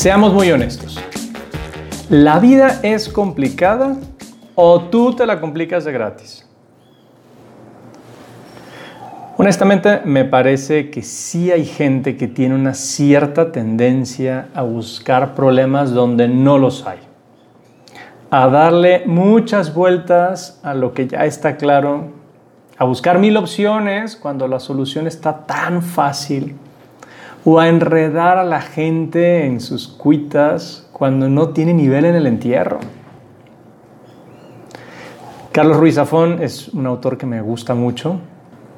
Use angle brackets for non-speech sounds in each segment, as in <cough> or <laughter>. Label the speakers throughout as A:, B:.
A: Seamos muy honestos. ¿La vida es complicada o tú te la complicas de gratis? Honestamente, me parece que sí hay gente que tiene una cierta tendencia a buscar problemas donde no los hay. A darle muchas vueltas a lo que ya está claro. A buscar mil opciones cuando la solución está tan fácil o a enredar a la gente en sus cuitas cuando no tiene nivel en el entierro. Carlos Ruiz Zafón es un autor que me gusta mucho.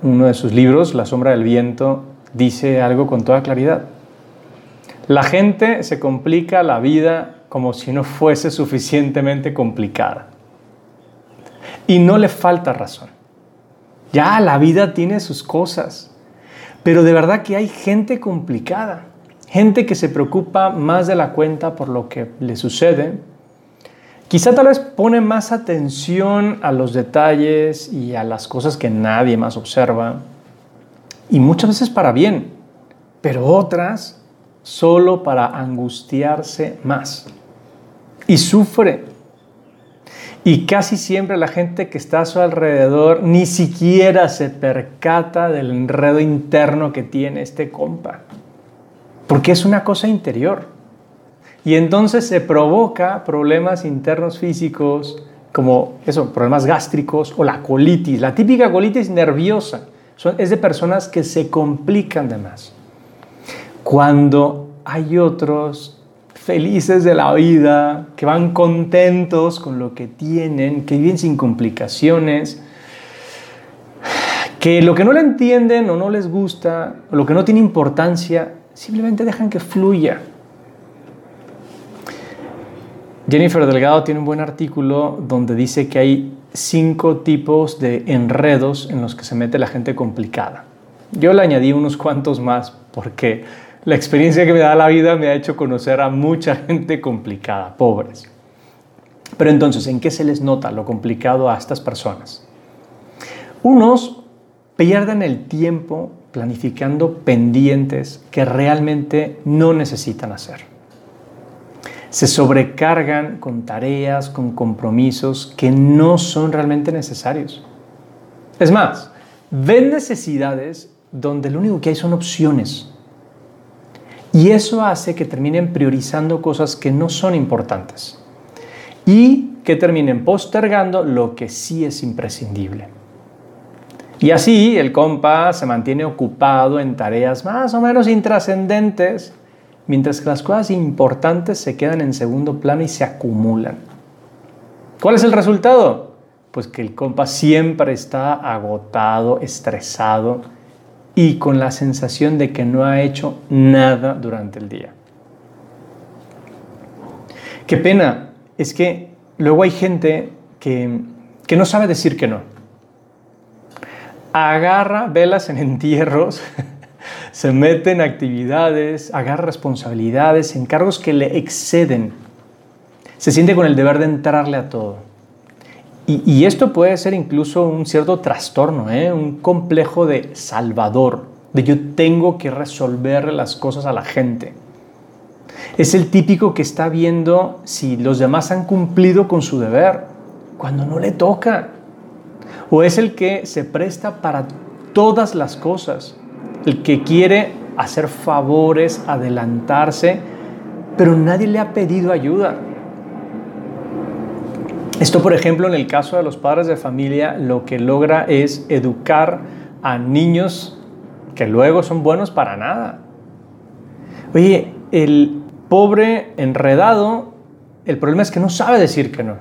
A: Uno de sus libros, La sombra del viento, dice algo con toda claridad. La gente se complica la vida como si no fuese suficientemente complicada. Y no le falta razón. Ya la vida tiene sus cosas. Pero de verdad que hay gente complicada, gente que se preocupa más de la cuenta por lo que le sucede. Quizá tal vez pone más atención a los detalles y a las cosas que nadie más observa. Y muchas veces para bien, pero otras solo para angustiarse más. Y sufre y casi siempre la gente que está a su alrededor ni siquiera se percata del enredo interno que tiene este compa. Porque es una cosa interior. Y entonces se provoca problemas internos físicos como eso, problemas gástricos o la colitis. La típica colitis nerviosa es de personas que se complican de más. Cuando hay otros felices de la vida, que van contentos con lo que tienen, que viven sin complicaciones, que lo que no le entienden o no les gusta, o lo que no tiene importancia, simplemente dejan que fluya. Jennifer Delgado tiene un buen artículo donde dice que hay cinco tipos de enredos en los que se mete la gente complicada. Yo le añadí unos cuantos más porque la experiencia que me da la vida me ha hecho conocer a mucha gente complicada, pobres. Pero entonces, ¿en qué se les nota lo complicado a estas personas? Unos pierden el tiempo planificando pendientes que realmente no necesitan hacer. Se sobrecargan con tareas, con compromisos que no son realmente necesarios. Es más, ven necesidades donde lo único que hay son opciones y eso hace que terminen priorizando cosas que no son importantes y que terminen postergando lo que sí es imprescindible. Y así el compa se mantiene ocupado en tareas más o menos intrascendentes, mientras que las cosas importantes se quedan en segundo plano y se acumulan. ¿Cuál es el resultado? Pues que el compa siempre está agotado, estresado y con la sensación de que no ha hecho nada durante el día. Qué pena, es que luego hay gente que, que no sabe decir que no. Agarra velas en <laughs> entierros, se mete en actividades, agarra responsabilidades, encargos que le exceden. Se siente con el deber de entrarle a todo. Y, esto puede ser incluso un cierto trastorno, ¿eh? un complejo de salvador, de yo tengo que resolver las cosas a la gente. Es el típico que está viendo si los demás han cumplido con su deber, cuando no le toca. O es el que se presta para todas las cosas, el que quiere hacer favores, adelantarse, pero nadie le ha pedido ayuda. Esto, por ejemplo, en el caso de los padres de familia, lo que logra es educar a niños que luego son buenos para nada. Oye, el pobre enredado, el problema es que no sabe decir que no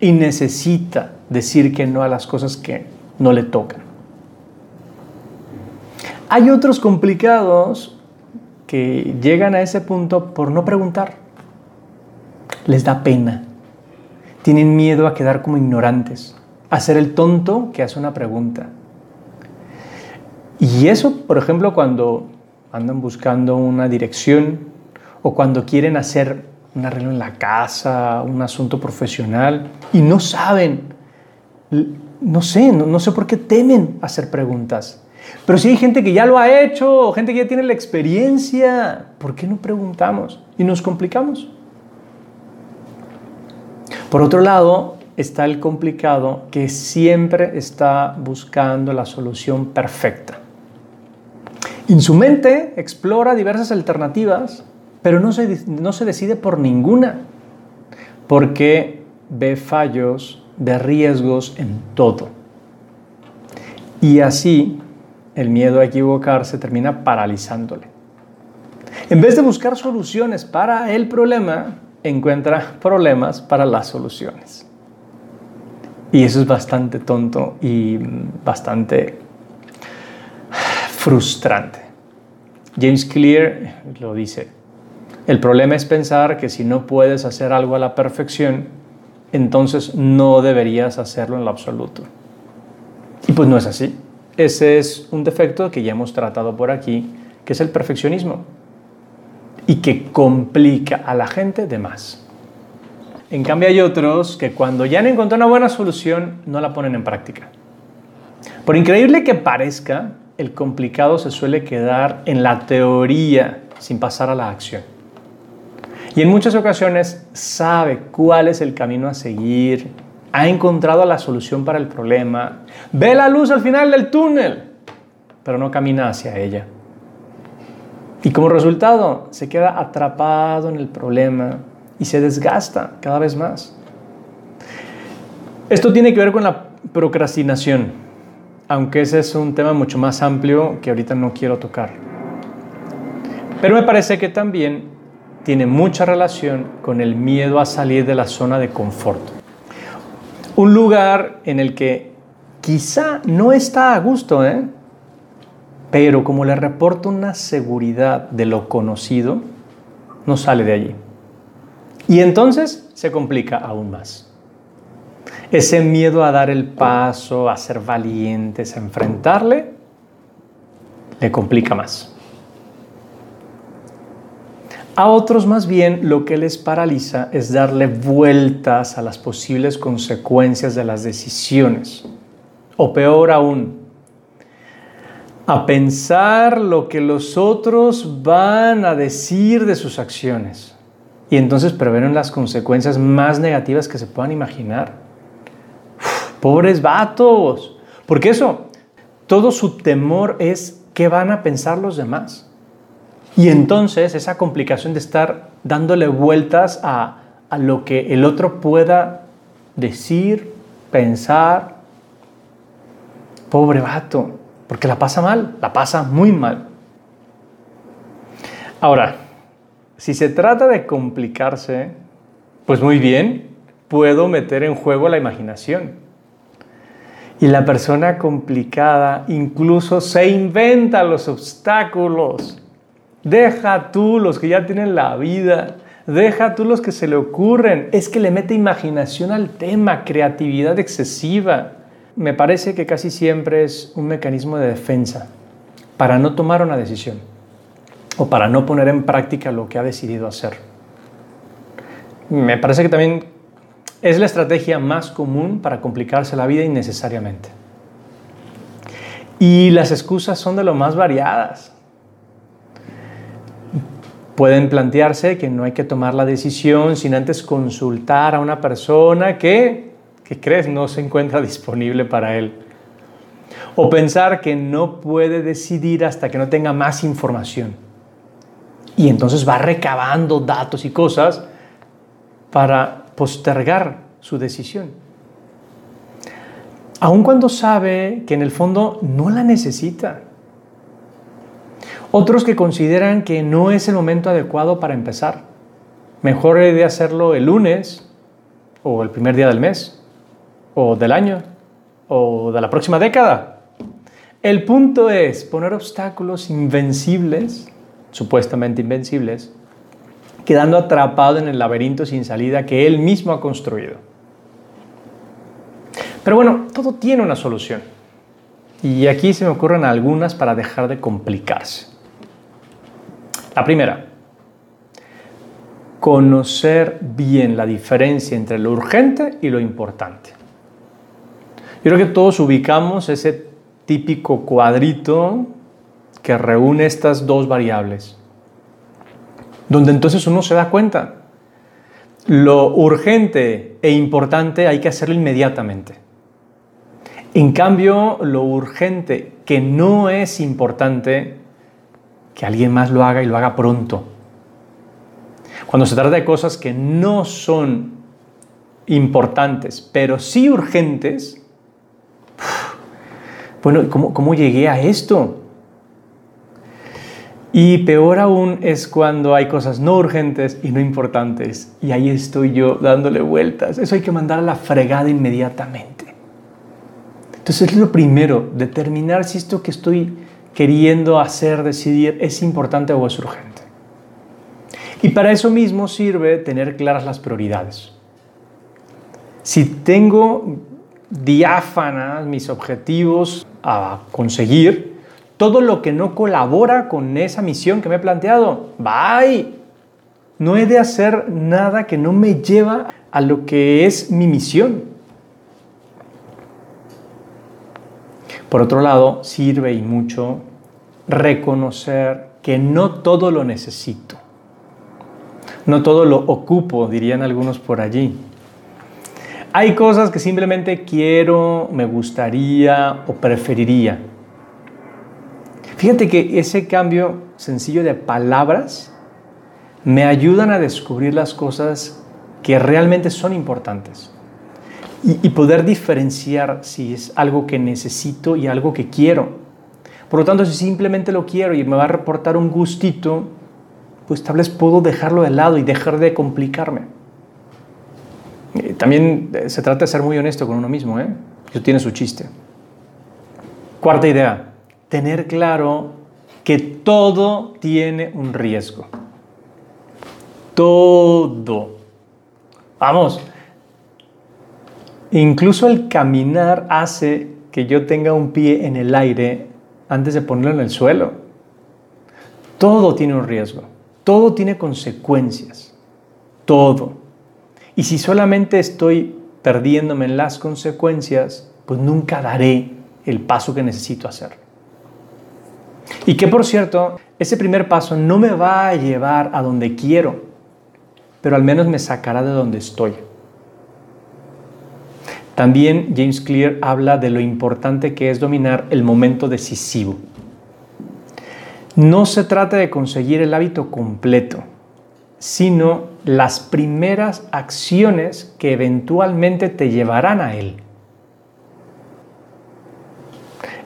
A: y necesita decir que no a las cosas que no le tocan. Hay otros complicados que llegan a ese punto por no preguntar. Les da pena tienen miedo a quedar como ignorantes, a ser el tonto que hace una pregunta. Y eso, por ejemplo, cuando andan buscando una dirección o cuando quieren hacer un arreglo en la casa, un asunto profesional y no saben, no sé, no, sé por qué temen hacer preguntas. Pero si hay gente que ya lo ha hecho, gente que ya tiene la experiencia, ¿por qué no preguntamos? y nos complicamos. Por otro lado, está el complicado que siempre está buscando la solución perfecta. En su mente explora diversas alternativas, pero no se, no se decide por ninguna, porque ve fallos, ve riesgos en todo. Y así el miedo a equivocarse termina paralizándole. En vez de buscar soluciones para el problema, encuentra problemas para las soluciones. Y eso es bastante tonto y bastante frustrante. James Clear lo dice, el problema es pensar que si no puedes hacer algo a la perfección, entonces no deberías hacerlo en lo absoluto. Y pues no es así. Ese es un defecto que ya hemos tratado por aquí, que es el perfeccionismo y que complica a la gente de más. En cambio hay otros que cuando ya han encontrado una buena solución no la ponen en práctica. Por increíble que parezca, el complicado se suele quedar en la teoría sin pasar a la acción. Y en muchas ocasiones sabe cuál es el camino a seguir, ha encontrado la solución para el problema, ve la luz al final del túnel, pero no camina hacia ella. Y como resultado se queda atrapado en el problema y se desgasta cada vez más. Esto tiene que ver con la procrastinación, aunque ese es un tema mucho más amplio que ahorita no quiero tocar. Pero me parece que también tiene mucha relación con el miedo a salir de la zona de confort. Un lugar en el que quizá no está a gusto, ¿eh? Pero como le reporta una seguridad de lo conocido, no sale de allí. Y entonces se complica aún más. Ese miedo a dar el paso, a ser valientes, a enfrentarle, le complica más. A otros más bien lo que les paraliza es darle vueltas a las posibles consecuencias de las decisiones. O peor aún, a pensar lo que los otros van a decir de sus acciones. Y entonces prevén las consecuencias más negativas que se puedan imaginar. pobres vatos. Porque eso, todo su temor es qué van a pensar los demás. Y entonces esa complicación de estar dándole vueltas a, a lo que el otro pueda decir, pensar. Pobre vato. Porque la pasa mal, la pasa muy mal. Ahora, si se trata de complicarse, pues muy bien, puedo meter en juego la imaginación. Y la persona complicada incluso se inventa los obstáculos. Deja tú los que ya tienen la vida. Deja tú los que se le ocurren. Es que le mete imaginación al tema, creatividad excesiva me parece que casi siempre es un mecanismo de defensa para no tomar una decisión o para no poner en práctica lo que ha decidido hacer. Me parece que también es la estrategia más común para complicarse la vida innecesariamente. Y las excusas son de lo más variadas. Pueden plantearse que no hay que tomar la decisión sin antes consultar a una persona que que crees no se encuentra <laughs> disponible para él. O pensar que no puede decidir hasta que no tenga más información. Y entonces va recabando datos y cosas para postergar su decisión. Aun cuando sabe que en el fondo no la necesita. Otros que consideran que no es el momento adecuado para empezar. Mejor de hacerlo el lunes o el primer día del mes o del año o de la próxima década. El punto es poner obstáculos invencibles, supuestamente invencibles, quedando atrapado en el laberinto sin salida que él mismo ha construido. Pero bueno, todo tiene una solución. Y aquí se me ocurren algunas para dejar de complicarse. La primera, conocer bien la diferencia entre lo urgente y lo importante. Yo creo que todos ubicamos ese típico cuadrito que reúne estas dos variables. donde entonces uno se da cuenta. Lo urgente e importante hay que hacerlo inmediatamente. En cambio, lo urgente que no es importante, que alguien más lo haga y lo haga pronto. Cuando se trata de cosas que no son importantes, pero sí urgentes, bueno, ¿cómo, cómo llegué a esto? Y peor aún es cuando hay cosas no urgentes y no importantes. Y ahí estoy yo dándole vueltas. Eso hay que mandar a la fregada inmediatamente. Entonces es lo primero, determinar si esto que estoy queriendo hacer, decidir, es importante o es urgente. Y para eso mismo sirve tener claras las prioridades. Si tengo diáfanas mis objetivos a conseguir, todo lo que no colabora con esa misión que me he planteado, bye. No he de hacer nada que no me lleva a lo que es mi misión. Por otro lado, sirve y mucho reconocer que no todo lo necesito. No todo lo ocupo, dirían algunos por allí. Hay cosas que simplemente quiero, me gustaría o preferiría. Fíjate que ese cambio sencillo de palabras me ayudan a descubrir las cosas que realmente son importantes y, poder diferenciar si es algo que necesito y algo que quiero. Por lo tanto, si simplemente lo quiero y me va a reportar un gustito, pues tal vez puedo dejarlo de lado y dejar de complicarme. También eh, se trata de ser muy honesto con uno mismo, ¿eh? Eso tiene su chiste. Cuarta idea, tener claro que todo tiene un riesgo. Todo. Vamos. Incluso el caminar hace que yo tenga un pie en el aire antes de ponerlo en el suelo. Todo tiene un riesgo. Todo tiene consecuencias. Todo. Y si solamente estoy perdiéndome en las consecuencias, pues nunca daré el paso que necesito hacer. Y que por cierto, ese primer paso no me va a llevar a donde quiero, pero al menos me sacará de donde estoy. También James Clear habla de lo importante que es dominar el momento decisivo. No se trata de conseguir el hábito completo, sino las primeras acciones que eventualmente te llevarán a él.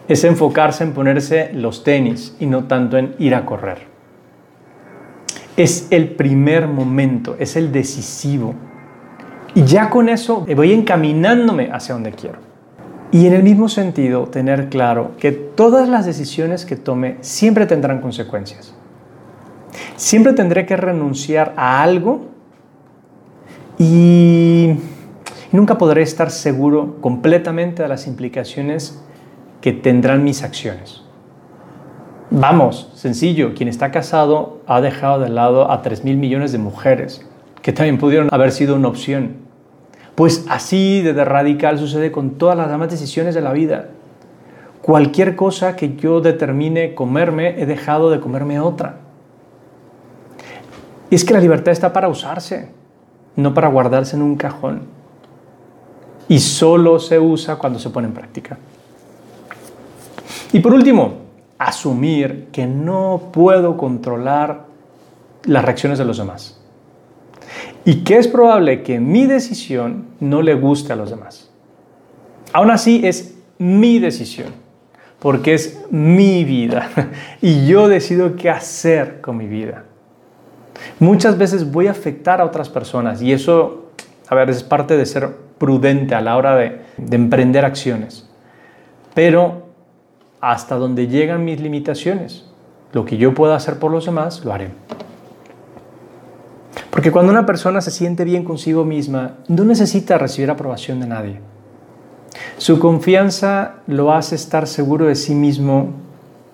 A: Es enfocarse en ponerse los tenis y no tanto en ir a correr. Es el primer momento, es el decisivo. Y ya con eso voy encaminándome hacia donde quiero. Y en el mismo sentido, tener claro que todas las decisiones que tome siempre tendrán consecuencias. Siempre tendré que renunciar a algo y nunca podré estar seguro completamente de las implicaciones que tendrán mis acciones. Vamos, sencillo, quien está casado ha dejado de lado a 3 mil millones de mujeres que también pudieron haber sido una opción. Pues así de radical sucede con todas las demás decisiones de la vida. Cualquier cosa que yo determine comerme, he dejado de comerme otra. Y es que la libertad está para usarse, no para guardarse en un cajón. Y solo se usa cuando se pone en práctica. Y por último, asumir que no puedo controlar las reacciones de los demás. Y que es probable que mi decisión no le guste a los demás. Aún así es mi decisión, porque es mi vida. <laughs> Y yo decido qué hacer con mi vida. Muchas veces voy a afectar a otras personas y eso, a ver, es parte de ser prudente a la hora de, emprender acciones. Pero hasta donde llegan mis limitaciones, lo que yo pueda hacer por los demás, lo haré. Porque cuando una persona se siente bien consigo misma, no necesita recibir aprobación de nadie. Su confianza lo hace estar seguro de sí mismo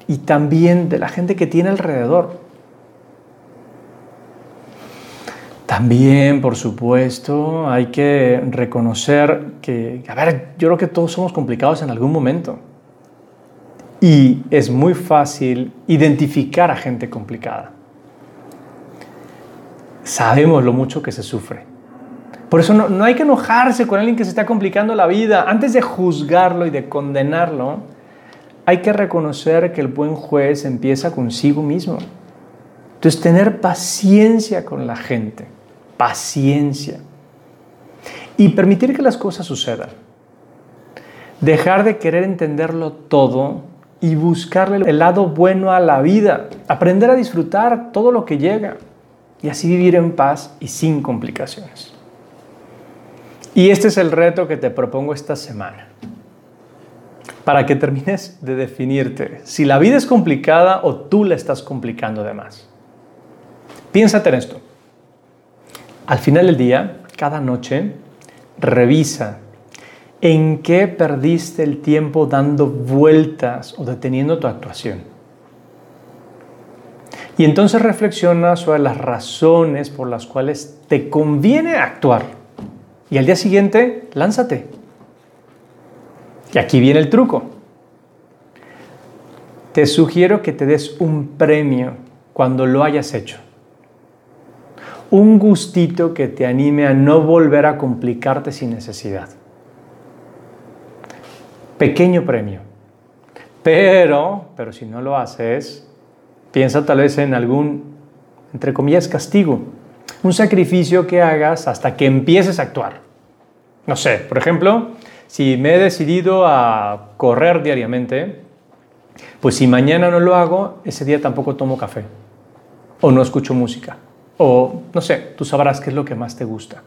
A: y también de la gente que tiene alrededor. También, por supuesto, hay que reconocer que, a ver, yo creo que todos somos complicados en algún momento. Y es muy fácil identificar a gente complicada. sabemos lo mucho que se sufre. Por eso no, hay que enojarse con alguien que se está complicando la vida. Antes de juzgarlo y de condenarlo, hay que reconocer que el buen juez empieza consigo mismo. Entonces, tener paciencia con la gente, paciencia. Y permitir que las cosas sucedan. Dejar de querer entenderlo todo y buscarle el lado bueno a la vida. Aprender a disfrutar todo lo que llega y así vivir en paz y sin complicaciones. Y este es el reto que te propongo esta semana. Para que termines de definirte si la vida es complicada o tú la estás complicando de más. Piénsate en esto. Al final del día, cada noche, revisa en qué perdiste el tiempo dando vueltas o deteniendo tu actuación. Y entonces reflexiona sobre las razones por las cuales te conviene actuar. Y al día siguiente, lánzate. Y aquí viene el truco. Te sugiero que te des un premio cuando lo hayas hecho un gustito que te anime a no volver a complicarte sin necesidad. Pequeño premio. Pero, pero si no lo haces, piensa tal vez en algún, entre comillas, castigo. Un sacrificio que hagas hasta que empieces a actuar. No sé, por ejemplo, si me he decidido a correr diariamente, pues si mañana no lo hago, ese día tampoco tomo café o no escucho música o, no sé, tú sabrás qué es lo que más te gusta.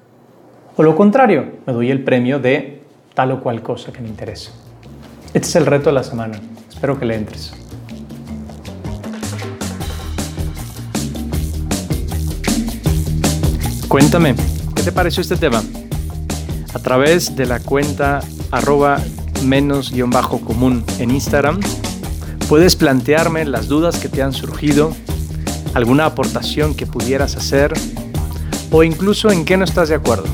A: O lo contrario, me doy el premio de tal o cual cosa que me interesa. Este es el reto de la semana. Espero que le entres. Cuéntame, ¿qué te pareció este tema? A través de la cuenta arroba menos-común en Instagram, puedes plantearme las dudas que te han surgido alguna aportación que pudieras hacer o incluso en qué no estás de acuerdo.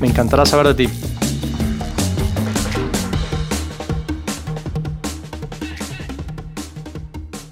A: Me encantará saber de ti.